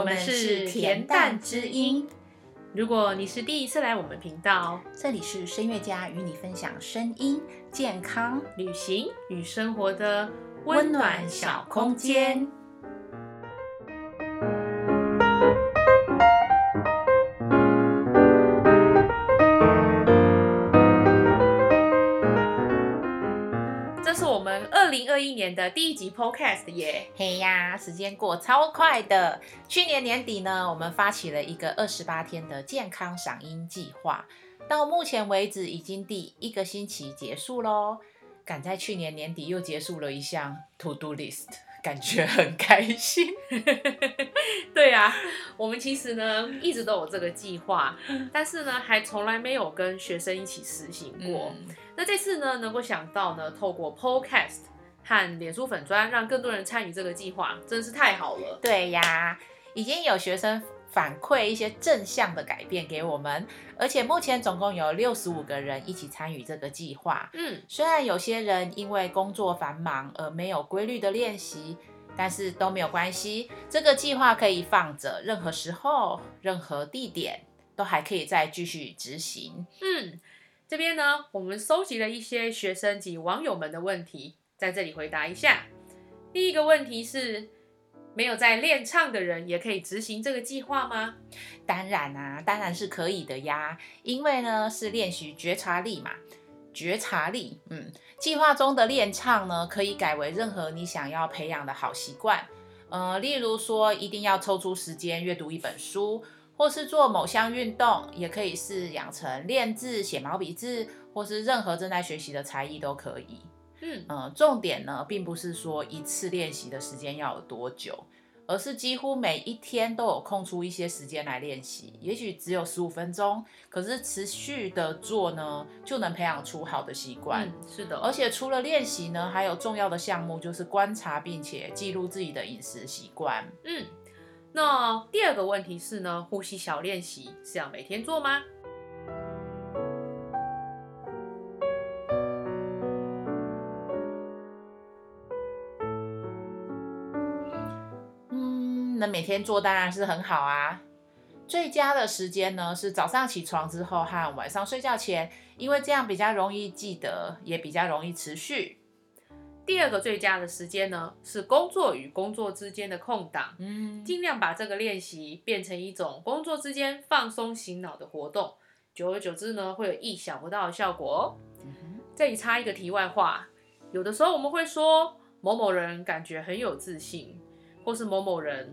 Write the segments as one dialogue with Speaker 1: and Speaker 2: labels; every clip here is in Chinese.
Speaker 1: 我们是恬淡之音。
Speaker 2: 如果你是第一次来我们频道，
Speaker 1: 这里是声乐家与你分享声音、健康、
Speaker 2: 旅行与生活的
Speaker 1: 温暖小空间。
Speaker 2: 年的第一集 Podcast 耶！
Speaker 1: 嘿呀，时间过超快的。去年年底呢，我们发起了一个二十八天的健康赏音计划，到目前为止已经第一个星期结束喽。赶在去年年底又结束了一项 To Do List，感觉很开心。
Speaker 2: 对啊，我们其实呢一直都有这个计划，但是呢还从来没有跟学生一起实行过。
Speaker 1: 嗯
Speaker 2: 那这次呢，能够想到呢，透过 Podcast 和脸书粉砖，让更多人参与这个计划，真是太好了。
Speaker 1: 对呀，已经有学生反馈一些正向的改变给我们，而且目前总共有六十五个人一起参与这个计划。
Speaker 2: 嗯，
Speaker 1: 虽然有些人因为工作繁忙而没有规律的练习，但是都没有关系。这个计划可以放着，任何时候、任何地点都还可以再继续执行。
Speaker 2: 嗯，这边呢，我们收集了一些学生及网友们的问题，在这里回答一下。第一个问题是，没有在练唱的人也可以执行这个计划吗？
Speaker 1: 当然啊，当然是可以的呀，因为呢是练习觉察力嘛。觉察力，嗯，计划中的练唱呢，可以改为任何你想要培养的好习惯。呃，例如说，一定要抽出时间阅读一本书，或是做某项运动，也可以是养成练字、写毛笔字，或是任何正在学习的才艺都可以。
Speaker 2: 嗯，
Speaker 1: 呃，重点呢，并不是说一次练习的时间要有多久，而是几乎每一天都有空出一些时间来练习。也许只有十五分钟，可是持续的做呢，就能培养出好的习惯。
Speaker 2: 嗯，是的，
Speaker 1: 而且除了练习呢，还有重要的项目就是观察并且记录自己的饮食习惯。
Speaker 2: 嗯，那第二个问题是呢，呼吸小练习是要每天做吗？
Speaker 1: 能每天做当然是很好啊。最佳的时间呢是早上起床之后和晚上睡觉前，因为这样比较容易记得，也比较容易持续。
Speaker 2: 第二个最佳的时间呢，是工作与工作之间的空档，
Speaker 1: 嗯，
Speaker 2: 尽量把这个练习变成一种工作之间放松醒脑的活动，久而久之呢，会有意想不到的效果哦。这里插一个题外话，有的时候我们会说某某人感觉很有自信，或是某某人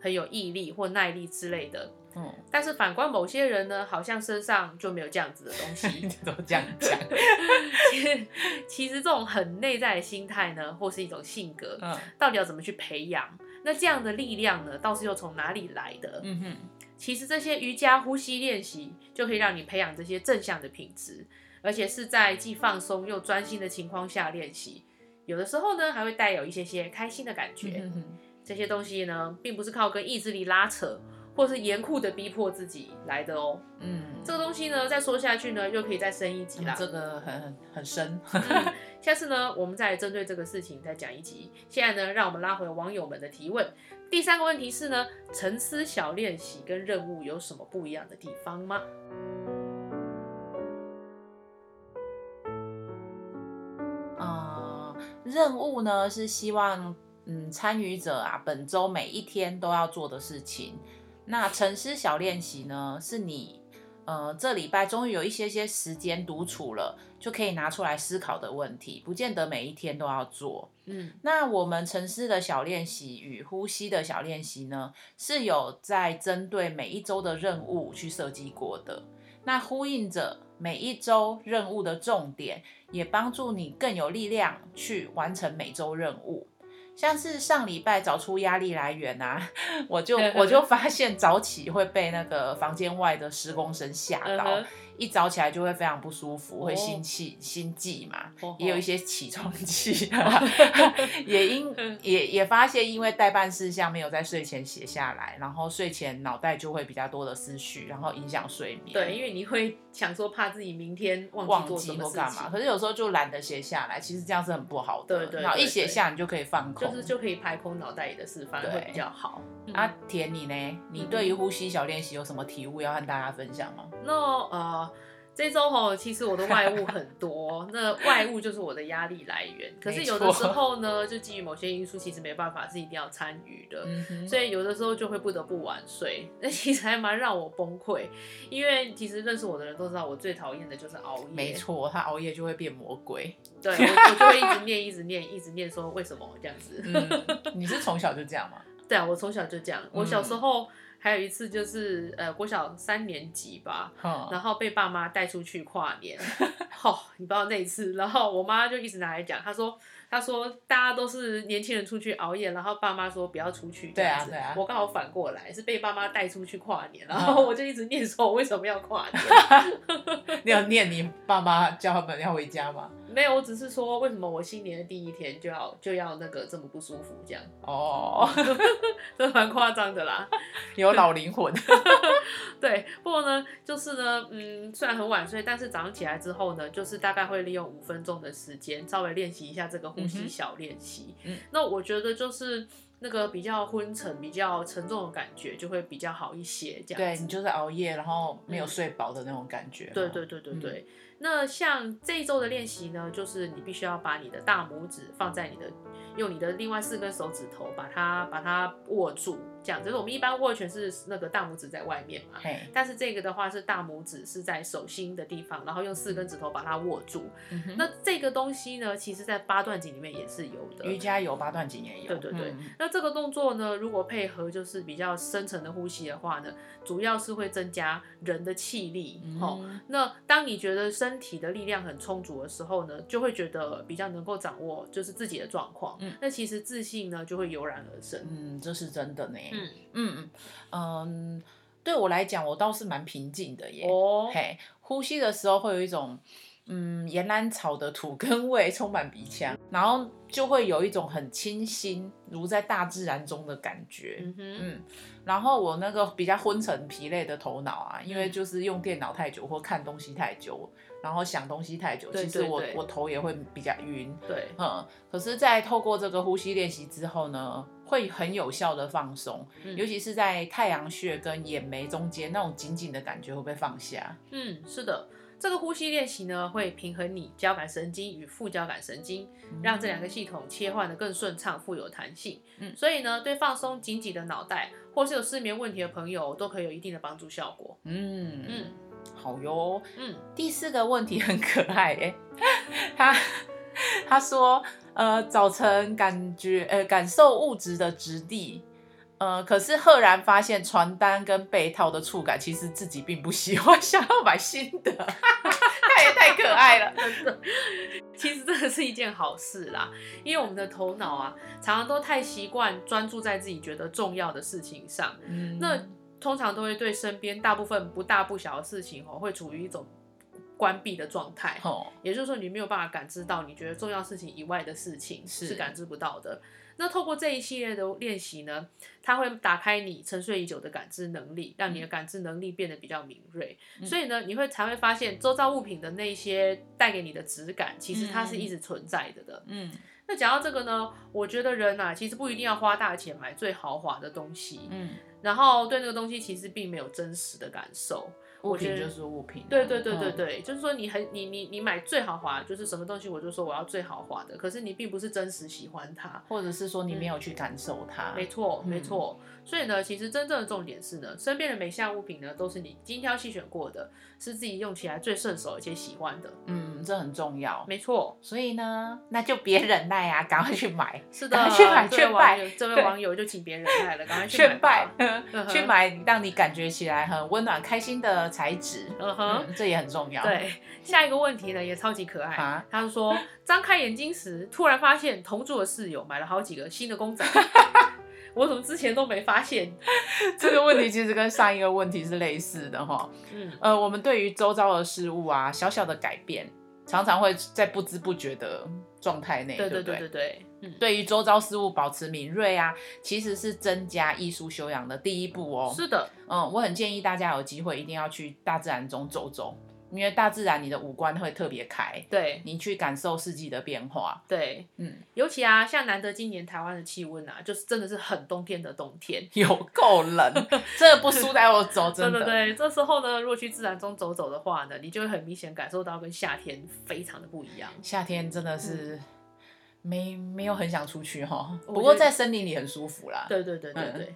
Speaker 2: 很有毅力或耐力之类的。
Speaker 1: 嗯，
Speaker 2: 但是反观某些人呢，好像身上就没有这样子的东西。
Speaker 1: 都这样讲。
Speaker 2: 其实这种很内在的心态呢，或是一种性格，
Speaker 1: 嗯
Speaker 2: 到底要怎么去培养？那这样的力量呢，倒是又从哪里来的？
Speaker 1: 嗯哼，
Speaker 2: 其实这些瑜伽呼吸练习就可以让你培养这些正向的品质，而且是在既放松又专心的情况下练习。有的时候呢，还会带有一些些开心的感觉。
Speaker 1: 嗯哼
Speaker 2: 这些东西呢，并不是靠跟意志力拉扯，或是严酷的逼迫自己来的哦。
Speaker 1: 嗯，
Speaker 2: 这个东西呢，再说下去呢，又可以再升一级啦。
Speaker 1: 这个很很很深。
Speaker 2: 嗯下次呢，我们再来针对这个事情再讲一集。现在呢，让我们拉回网友们的提问。第三个问题是呢，沉思小练习跟任务有什么不一样的地方吗？
Speaker 1: 呃，任务呢是希望嗯参与者啊本周每一天都要做的事情。那沉思小练习呢，是你呃这礼拜终于有一些些时间独处了，就可以拿出来思考的问题，不见得每一天都要做。
Speaker 2: 嗯
Speaker 1: 那我们沉思的小练习与呼吸的小练习呢，是有在针对每一周的任务去设计过的。那呼应着每一周任务的重点，也帮助你更有力量去完成每周任务。像是上礼拜找出压力来源啊，我就 我就发现早起会被那个房间外的施工声吓到，一早起来就会非常不舒服，会
Speaker 2: 哦
Speaker 1: 心悸、心悸嘛，
Speaker 2: 哦
Speaker 1: 也有一些起床气，也因也也发现，因为代办事项没有在睡前写下来，然后睡前脑袋就会比较多的思绪，然后影响睡眠。
Speaker 2: 对，因为你会想说怕自己明天忘
Speaker 1: 忘
Speaker 2: 记做什么
Speaker 1: 或干嘛，可是有时候就懒得写下来，其实这样是很不好的。
Speaker 2: 对对
Speaker 1: 然后一写下，你就可以放空。
Speaker 2: 就是就可以排空脑袋里的事，反而会比较好。嗯
Speaker 1: 啊，田你呢？你对于呼吸小练习有什么体悟要和大家分享吗？
Speaker 2: 那呃，这周吼，其实我的外物很多，那外物就是我的压力来源。可是有的时候呢，就基于某些因素，其实没办法是一定要参与的。
Speaker 1: 嗯，
Speaker 2: 所以有的时候就会不得不晚睡，那其实还蛮让我崩溃，因为其实认识我的人都知道，我最讨厌的就是熬夜。
Speaker 1: 没，错，他熬夜就会变魔鬼。
Speaker 2: 对我我就会一直念，一直念，一直念，说为什么这样子。
Speaker 1: 嗯，你是从小就这样吗？
Speaker 2: 对啊，我从小就这样。我小时候还有一次就是呃，国小三年级吧，
Speaker 1: 嗯，
Speaker 2: 然后被爸妈带出去跨年，哦，你不知道那一次，然后我妈就一直拿来讲，她说，她说大家都是年轻人出去熬夜，然后爸妈说不要出去，
Speaker 1: 对啊对啊
Speaker 2: 我刚好反过来是被爸妈带出去跨年，然后我就一直念说我为什么要跨年，
Speaker 1: 你有念你爸妈叫他们要回家吗？
Speaker 2: 没有，我只是说为什么我新年的第一天就要就要那个这么不舒服，这样，
Speaker 1: 哦，
Speaker 2: 这蛮夸张的啦。
Speaker 1: 有老灵魂。
Speaker 2: 对，不过呢，就是呢，嗯，虽然很晚睡，但是早上起来之后呢，就是大概会利用五分钟的时间，稍微练习一下这个呼吸小练习。
Speaker 1: 嗯
Speaker 2: 那我觉得就是那个比较昏沉、比较沉重的感觉就会比较好一些，这样。
Speaker 1: 对你就是熬夜，然后没有睡饱的那种感觉。
Speaker 2: 对对对对
Speaker 1: 嗯
Speaker 2: 对。那像这一周的练习呢，就是你必须要把你的大拇指放在你的，用你的另外四根手指头把它把它握住，这样。就是我们一般握拳是那个大拇指在外面嘛，
Speaker 1: 嘿，
Speaker 2: 但是这个的话是大拇指是在手心的地方，然后用四根指头把它握住。
Speaker 1: 嗯
Speaker 2: 那这个东西呢，其实在八段锦里面也是有的。
Speaker 1: 瑜伽有，八段锦也有。
Speaker 2: 对对对
Speaker 1: 嗯
Speaker 2: 那这个动作呢，如果配合就是比较深层的呼吸的话呢，主要是会增加人的气力。哦，
Speaker 1: 嗯
Speaker 2: 那当你觉得身体的力量很充足的时候呢，就会觉得比较能够掌握就是自己的状况。
Speaker 1: 嗯
Speaker 2: 那其实自信呢就会油然而生。
Speaker 1: 嗯，这是真的呢。
Speaker 2: 嗯，
Speaker 1: 嗯嗯嗯，对我来讲，我倒是蛮平静的耶。
Speaker 2: 哦，
Speaker 1: 嘿，呼吸的时候会有一种嗯岩兰草的土根味充满鼻腔，然后就会有一种很清新，如在大自然中的感觉。
Speaker 2: 嗯
Speaker 1: 然后我那个比较昏沉疲累的头脑啊，因为
Speaker 2: 嗯
Speaker 1: 就是用电脑太久或看东西太久，然后想东西太久，
Speaker 2: 对
Speaker 1: 其实我我头也会比较晕。
Speaker 2: 对，
Speaker 1: 嗯，可是，在透过这个呼吸练习之后呢，会很有效的放松，
Speaker 2: 嗯
Speaker 1: 尤其是在太阳穴跟眼眉中间那种紧紧的感觉会被放下。
Speaker 2: 嗯，是的，这个呼吸练习呢，会平衡你交感神经与副交感神经，让这两个系统切换的更顺畅、富有弹性。
Speaker 1: 嗯
Speaker 2: 所以呢，对放松紧紧的脑袋，或是有失眠问题的朋友，都可以有一定的帮助效果。
Speaker 1: 嗯
Speaker 2: 嗯
Speaker 1: 好哟。
Speaker 2: 嗯，
Speaker 1: 第四个问题很可爱哎、他他说呃早晨感觉呃感受物质的质地。呃，可是赫然发现床单跟被套的触感，其实自己并不喜欢，想要买新的，他也太可爱了。
Speaker 2: 真的，其实这个是一件好事啦，因为我们的头脑啊，常常都太习惯专注在自己觉得重要的事情上，
Speaker 1: 嗯
Speaker 2: 那通常都会对身边大部分不大不小的事情哦，会处于一种关闭的状态。
Speaker 1: 哦，
Speaker 2: 也就是说，你没有办法感知到你觉得重要事情以外的事情
Speaker 1: 是
Speaker 2: 是感知不到的。那透过这一系列的练习呢，它会打开你沉睡已久的感知能力，让你的感知能力变得比较敏锐。
Speaker 1: 嗯
Speaker 2: 所以呢，你会才会发现周遭物品的那些带给你的质感，其实它是一直存在的的。
Speaker 1: 嗯
Speaker 2: 那讲到这个呢，我觉得人呐、其实不一定要花大钱买最豪华的东西，
Speaker 1: 嗯，
Speaker 2: 然后对那个东西其实并没有真实的感受。
Speaker 1: 物品就是物品啊、
Speaker 2: 对对对对
Speaker 1: 嗯，
Speaker 2: 对，就是说你很你你你买最豪华，就是什么东西我就说我要最豪华的，可是你并不是真实喜欢它。
Speaker 1: 或者是说你没有去感受它，
Speaker 2: 没错，
Speaker 1: 嗯
Speaker 2: 没错。所以呢，其实真正的重点是呢，身边的每项物品呢，都是你精挑细选过的，是自己用起来最顺手而且喜欢的。
Speaker 1: 嗯，这很重要。
Speaker 2: 没错，
Speaker 1: 所以呢，那就别忍耐啊，赶快去买，
Speaker 2: 是的
Speaker 1: 去买，
Speaker 2: 这
Speaker 1: 去买
Speaker 2: 位网友，这位网友就请别忍耐了，赶快 去
Speaker 1: 劝败去买让你感觉起来很温暖、开心的材质，
Speaker 2: 嗯哼。
Speaker 1: 嗯，这也很重要。，
Speaker 2: 对，下一个问题呢也超级可爱。
Speaker 1: 啊
Speaker 2: 他就说，张开眼睛时，突然发现同住的室友买了好几个新的公仔，我怎么之前都没发现？
Speaker 1: 这个问题其实跟上一个问题是类似的哈。
Speaker 2: 嗯，
Speaker 1: 呃，我们对于周遭的事物啊，小小的改变，常常会在不知不觉的状态内，
Speaker 2: 对
Speaker 1: 对
Speaker 2: 对对？对对，嗯，
Speaker 1: 对于周遭事物保持敏锐啊，其实是增加艺术修养的第一步哦。
Speaker 2: 是的，
Speaker 1: 嗯，我很建议大家有机会一定要去大自然中走走，因为大自然你的五官会特别开，
Speaker 2: 对
Speaker 1: 你去感受四季的变化。
Speaker 2: 对，
Speaker 1: 嗯，
Speaker 2: 尤其啊，像难得今年台湾的气温啊，就是真的是很冬天的冬天。
Speaker 1: 有够冷，真的不输带我走，真的。
Speaker 2: 对对对，这时候呢，如果去自然中走走的话呢，你就会很明显感受到跟夏天非常的不一样。
Speaker 1: 夏天真的是没没有很想出去哈，
Speaker 2: 我
Speaker 1: 不过在森林里很舒服啦。
Speaker 2: 对对对对对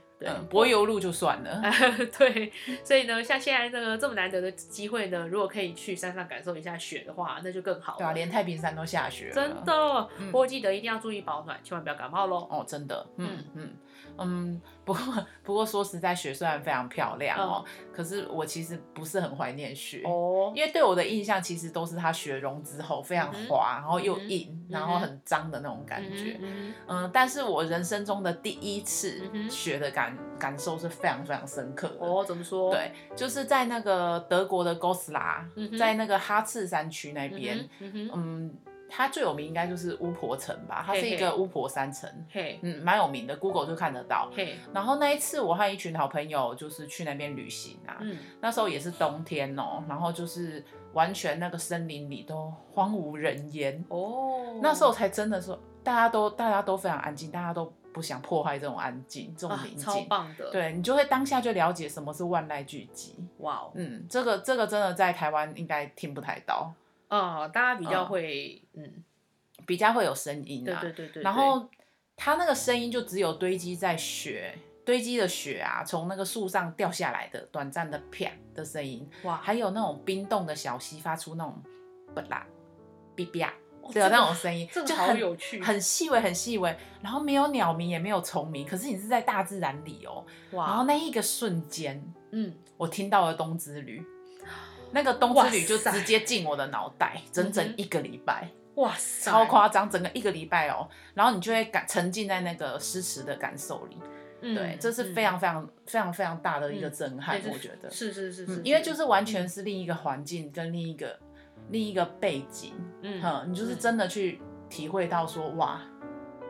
Speaker 1: 柏油路就算了。
Speaker 2: 对，所以呢，像现在这个这么难得的机会呢，如果可以去山上感受一下雪的话，那就更好了。
Speaker 1: 对啊，连太平山都下雪了。
Speaker 2: 真的，不过记得一定要注意保暖，千万不要感冒喽。
Speaker 1: 哦，真的，嗯嗯嗯，不过不过说实在，雪虽然非常漂亮哦，可是我其实不是很怀念雪
Speaker 2: 哦，
Speaker 1: 因为对我的印象其实都是它雪融之后非常滑，然后又
Speaker 2: 嗯
Speaker 1: 硬，然后很脏的那种感觉。
Speaker 2: 嗯
Speaker 1: 嗯，但是我人生中的第一次雪的感感受是非常非常深刻的。
Speaker 2: 哦，怎么说？，
Speaker 1: 对，就是在那个德国的哥斯拉，
Speaker 2: 嗯
Speaker 1: 在那个哈茨山区那边，
Speaker 2: 嗯，
Speaker 1: 它最有名应该就是巫婆城吧，它是一个巫婆山城，
Speaker 2: 嘿，
Speaker 1: 嗯，蛮有名的，Google 就看得到。
Speaker 2: 嘿，
Speaker 1: 然后那一次我和一群好朋友就是去那边旅行啊，
Speaker 2: 嗯，
Speaker 1: 那时候也是冬天哦，然后就是完全那个森林里都荒无人烟，
Speaker 2: 哦，
Speaker 1: 那时候才真的说大家都大家都非常安静，大家都不想破坏这种安静，这种
Speaker 2: 啊
Speaker 1: 宁静。
Speaker 2: 超棒的，，
Speaker 1: 对你就会当下就了解什么是万籁俱寂。
Speaker 2: 哇哦，
Speaker 1: 嗯，这个这个真的在台湾应该听不太到，
Speaker 2: 啊，大家比较
Speaker 1: 嗯。
Speaker 2: 会，嗯，
Speaker 1: 比较会有声音啊。
Speaker 2: 对对对对，
Speaker 1: 然后它那个声音就只有堆积在雪堆积的雪啊，从那个树上掉下来的短暂的啪的声音，
Speaker 2: 哇，
Speaker 1: 还有那种冰冻的小溪发出那种不啦哔哔啊
Speaker 2: 哦
Speaker 1: 的那种声音，
Speaker 2: 这个
Speaker 1: 就很
Speaker 2: 有趣。
Speaker 1: 很细微很细微，然后没有鸟鸣也没有虫鸣，可是你是在大自然里哦，
Speaker 2: 哇，
Speaker 1: 然后那一个瞬间，
Speaker 2: 嗯，
Speaker 1: 我听到了冬之旅。那个冬之旅就直接进我的脑袋，整整一个礼拜，
Speaker 2: 哇塞，
Speaker 1: 超夸张，整个一个礼拜哦，然后你就会感沉浸在那个诗词的感受里，
Speaker 2: 嗯，
Speaker 1: 对，这是非常非常非常非常大的一个
Speaker 2: 嗯
Speaker 1: 震撼，
Speaker 2: 对
Speaker 1: 我觉得，
Speaker 2: 是是是是，
Speaker 1: 嗯因为就是完全是另一个环境跟另一个另一个背景，
Speaker 2: 嗯
Speaker 1: 嗯，你就是真的去体会到说，哇，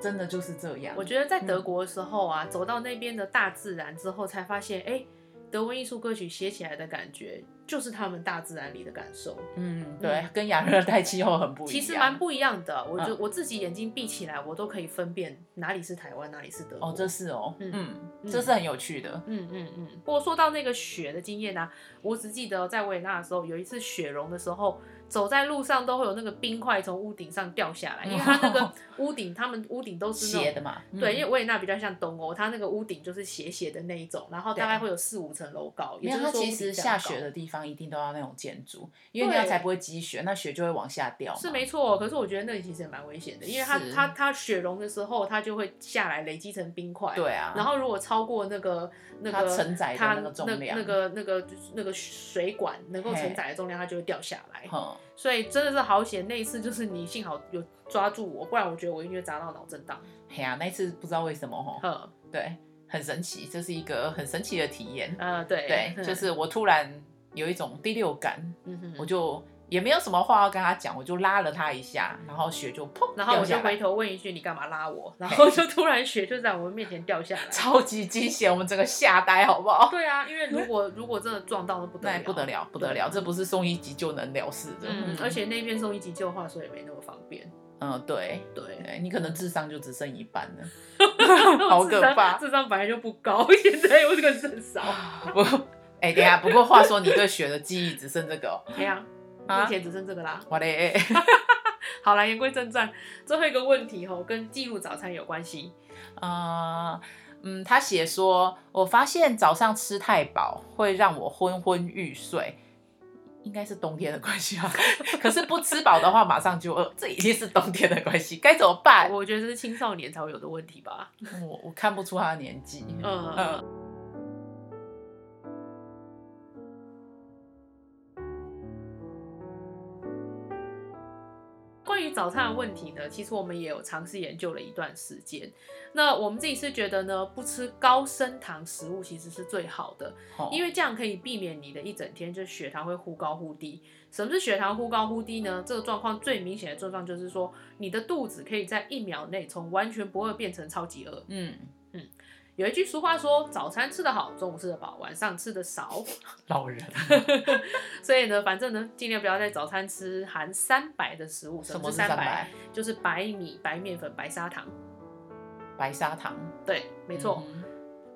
Speaker 1: 真的就是这样，
Speaker 2: 我觉得在德
Speaker 1: 嗯
Speaker 2: 国的时候啊，走到那边的大自然之后，才发现，哎，德文艺术歌曲写起来的感觉，就是他们大自然里的感受，
Speaker 1: 嗯，对，跟亚热带气候很不一样，
Speaker 2: 其实蛮不一样的。我就
Speaker 1: 嗯
Speaker 2: 我自己眼睛闭起来，我都可以分辨哪里是台湾，哪里是德国。
Speaker 1: 哦，这是哦，
Speaker 2: 嗯
Speaker 1: 嗯，
Speaker 2: 嗯
Speaker 1: 这是很有趣的，
Speaker 2: 嗯嗯嗯。不过说到那个雪的经验呢、我只记得在维也纳的时候，有一次雪融的时候，走在路上都会有那个冰块从屋顶上掉下来，因为它那个屋顶，他们屋顶都是
Speaker 1: 斜的嘛，
Speaker 2: 对，
Speaker 1: 嗯
Speaker 2: 因为维也纳比较像东欧，它那个屋顶就是斜斜的那一种，然后大概会有四五层楼高。也就是说
Speaker 1: 其实下雪的地方一定都要那种建筑，因为那样才不会积雪，那雪就会往下掉。
Speaker 2: 是没错，可是我觉得那里其实也蛮危险的，因为它它它雪融的时候，它就会下来累积成冰块。
Speaker 1: 对啊，
Speaker 2: 然后如果超过那个那个
Speaker 1: 承载的
Speaker 2: 它
Speaker 1: 那个重量。
Speaker 2: 那个那个就是那个水管能够承载的重量，它就会掉下来。
Speaker 1: 哼，
Speaker 2: 所以真的是好险，那一次就是你幸好有抓住我，不然我觉得我应该砸到脑震荡。
Speaker 1: 嘿呀，那次不知道为什么哈，对，很神奇，这是一个很神奇的体验。
Speaker 2: 呃，对
Speaker 1: 就是我突然有一种第六感，
Speaker 2: 嗯哼
Speaker 1: 我就也没有什么话要跟他讲，我就拉了他一下，然后雪就砰
Speaker 2: 然后我就回头问一句：“你干嘛拉我？”然后就突然雪就在我们面前掉下来。
Speaker 1: 超级惊险，我们整个吓呆，好不好？
Speaker 2: 对啊，因为如果 如果真的撞到，了不得了，
Speaker 1: 不得了，不得了，这不是送一集就能了事的。
Speaker 2: 嗯，而且那边送一急救话说也没那么方便。
Speaker 1: 嗯，对，
Speaker 2: 对，
Speaker 1: 对你可能智商就只剩一半了。好可怕
Speaker 2: 智商本来就不高，现在又这个很少。
Speaker 1: 不，哎、等下，不过话说，你对雪的记忆只剩这个、哦，
Speaker 2: 对呀，
Speaker 1: 啊
Speaker 2: 目前只剩这个啦。
Speaker 1: 我嘞，
Speaker 2: 好了，言归正传，最后一个问题吼，跟记录早餐有关系。
Speaker 1: 呃，嗯，他写说，我发现早上吃太饱会让我昏昏欲睡。应该是冬天的关系吧，可是不吃饱的话马上就饿，这一定是冬天的关系，该怎么办？
Speaker 2: 我觉得这是青少年才会有的问题吧。
Speaker 1: 我我看不出他的年纪，
Speaker 2: 嗯
Speaker 1: 嗯
Speaker 2: 关于早早餐的问题呢，其实我们也有尝试研究了一段时间。那我们自己是觉得呢，不吃高升糖食物其实是最好的，
Speaker 1: 哦
Speaker 2: 因为这样可以避免你的一整天就血糖会忽高忽低。什么是血糖忽高忽低呢？这个状况最明显的症状就是说，你的肚子可以在一秒内从完全不饿变成超级饿。
Speaker 1: 嗯嗯，
Speaker 2: 有一句俗话说，早餐吃得好，中午吃得饱，晚上吃得少。
Speaker 1: 老人
Speaker 2: 所以呢，反正呢，尽量不要在早餐吃含三白的食物。
Speaker 1: 什么
Speaker 2: 是三
Speaker 1: 白？
Speaker 2: 就是白米、白面粉、白砂糖。
Speaker 1: 白砂糖，
Speaker 2: 对，没错。
Speaker 1: 嗯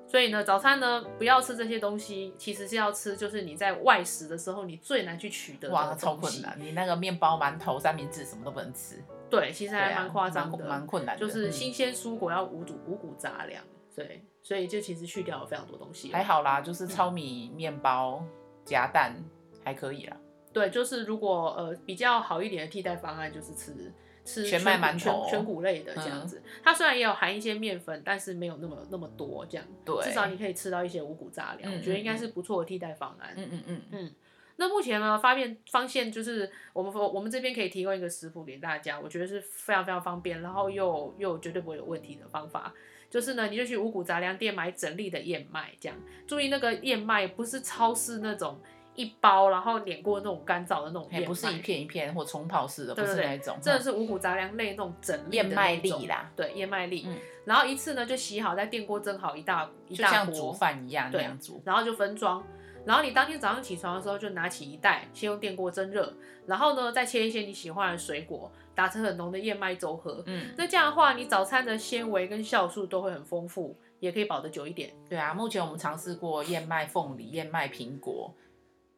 Speaker 2: 所以呢，早餐呢不要吃这些东西，其实是要吃就是你在外食的时候你最难去取得的
Speaker 1: 哇，超困难！你那个面包、馒头、三明治什么都不能吃，
Speaker 2: 对，其实还蛮夸张的，
Speaker 1: 蛮蛮困难的。
Speaker 2: 就是
Speaker 1: 嗯
Speaker 2: 新鲜蔬果要五谷五谷杂粮，对，所以就其实去掉了非常多东西。
Speaker 1: 还好啦，就是糙米面包夹蛋还可以啦。
Speaker 2: 对，就是如果呃比较好一点的替代方案，就是吃吃
Speaker 1: 全麦馒头
Speaker 2: 全全谷类的这样
Speaker 1: 嗯
Speaker 2: 子。它虽然也有含一些面粉，但是没有那么那么多这样。
Speaker 1: 对
Speaker 2: 至少你可以吃到一些五谷杂粮，
Speaker 1: 嗯
Speaker 2: 我觉得应该
Speaker 1: 嗯
Speaker 2: 是不错的替代方案。
Speaker 1: 嗯嗯嗯，
Speaker 2: 那目前呢，发现发现就是我们我们这边可以提供一个食谱给大家，我觉得是非常非常方便，然后又又绝对不会有问题的方法。就是呢，你就去五谷杂粮店买整粒的燕麦，这样注意那个燕麦不是超市那种一包然后碾过那种干燥的那种燕麦，
Speaker 1: 也不是一片一片或冲泡式的，不
Speaker 2: 对对对
Speaker 1: 是那一种，
Speaker 2: 真的是五谷杂粮类那种整
Speaker 1: 燕麦粒啦，
Speaker 2: 对，燕麦粒。
Speaker 1: 嗯
Speaker 2: 然后一次呢就洗好，在电锅蒸好一大一大锅，
Speaker 1: 像煮饭一样那样煮。
Speaker 2: 然后就分装。然后你当天早上起床的时候，就拿起一袋，先用电锅蒸热，然后呢，再切一些你喜欢的水果，打成很浓的燕麦粥喝。
Speaker 1: 嗯，
Speaker 2: 那这样的话，你早餐的纤维跟酵素都会很丰富，也可以保得久一点。
Speaker 1: 对啊，目前我们尝试过燕麦凤梨、燕麦苹果、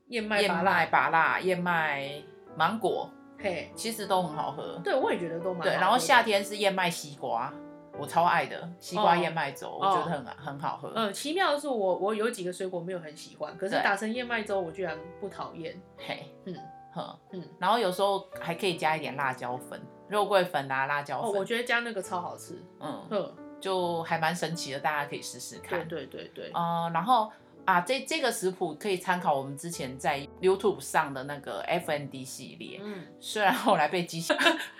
Speaker 2: 燕麦
Speaker 1: 燕麦芭辣、燕麦芒果，
Speaker 2: 嘿，
Speaker 1: 其实都很好喝。
Speaker 2: 对我也觉得都蛮好
Speaker 1: 对，然后夏，天是燕麦西瓜，我超爱的西瓜
Speaker 2: 哦
Speaker 1: 燕麦粥，我觉得很很好喝。
Speaker 2: 嗯，奇妙的是我我有几个水果没有很喜欢，可是打成燕麦粥我居然不讨厌。
Speaker 1: 嘿，
Speaker 2: 嗯
Speaker 1: 呵，
Speaker 2: 嗯，
Speaker 1: 然后有时候还可以加一点辣椒粉、肉桂粉啊、辣椒
Speaker 2: 哦，
Speaker 1: 粉，
Speaker 2: 我觉得加那个超好吃。
Speaker 1: 嗯，
Speaker 2: 嗯，
Speaker 1: 就还蛮神奇的，大家可以试试看。
Speaker 2: 对对对，
Speaker 1: 呃，然后啊，这这个食谱可以参考我们之前在 YouTube 上的那个 FND 系列，
Speaker 2: 嗯，
Speaker 1: 虽然后来被机器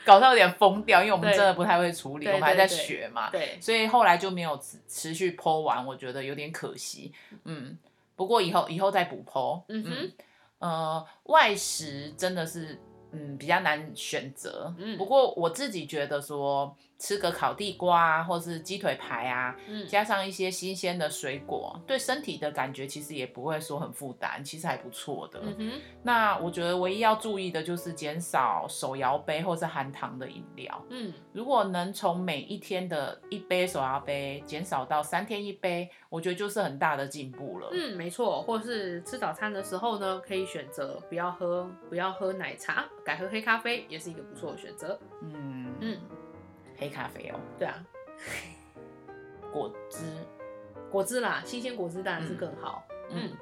Speaker 1: 搞到有点疯掉，因为我们真的不太会处理，我们还在
Speaker 2: 对对
Speaker 1: 学嘛，
Speaker 2: 对，
Speaker 1: 所以后来就没有持持续剖完，我觉得有点可惜。嗯，不过以后以后再补剖。
Speaker 2: 嗯哼
Speaker 1: 呃，外食真的是嗯比较难选择。
Speaker 2: 嗯
Speaker 1: 不过我自己觉得说吃个烤地瓜啊，或是鸡腿排啊，
Speaker 2: 嗯，
Speaker 1: 加上一些新鲜的水果，对身体的感觉其实也不会说很负担，其实还不错的。那我觉得唯一要注意的就是减少手摇杯或是含糖的饮料。
Speaker 2: 嗯，
Speaker 1: 如果能从每一天的一杯手摇杯减少到三天一杯，我觉得就是很大的进步了。
Speaker 2: 嗯，没错，或是吃早餐的时候呢，可以选择不要喝不要喝奶茶，改喝黑咖啡，也是一个不错的选择。
Speaker 1: 嗯
Speaker 2: 嗯，
Speaker 1: 黑咖啡哦，
Speaker 2: 对啊，
Speaker 1: 果汁，
Speaker 2: 果汁啦，新鲜果汁当然是更好。
Speaker 1: 嗯
Speaker 2: 嗯，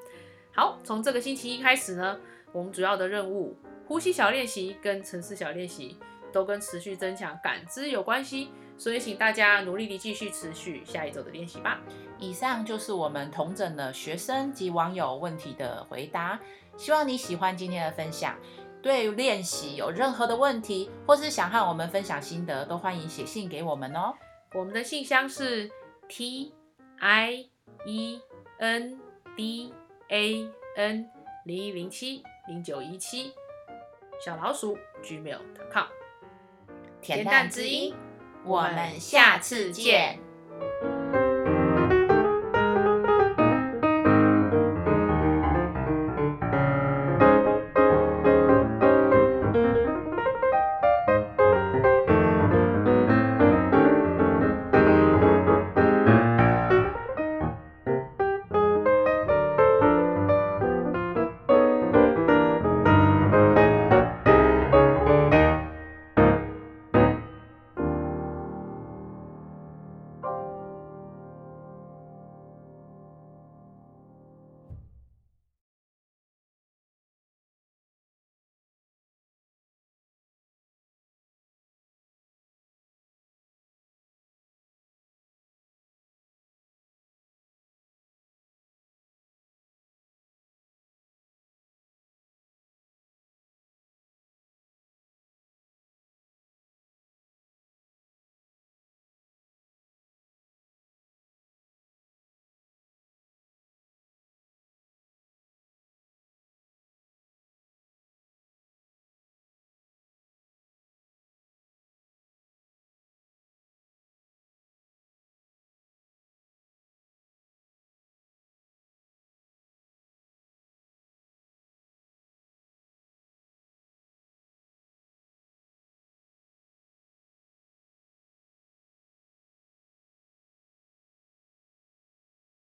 Speaker 2: 好，从这个星期一开始呢，我们主要的任务呼吸小练习跟城市小练习都跟持续增强感知有关系，所以请大家努力地继续持续下一周的练习吧。
Speaker 1: 以上就是我们同整的学生及网友问题的回答，希望你喜欢今天的分享。对练习有任何的问题，或是想和我们分享心得，都欢迎写信给我们哦。
Speaker 2: 我们的信箱是 t i e n d a n 零一零七零九一七小老鼠 gmail.com。
Speaker 1: 恬
Speaker 2: 恬
Speaker 1: 淡之音我们下次见。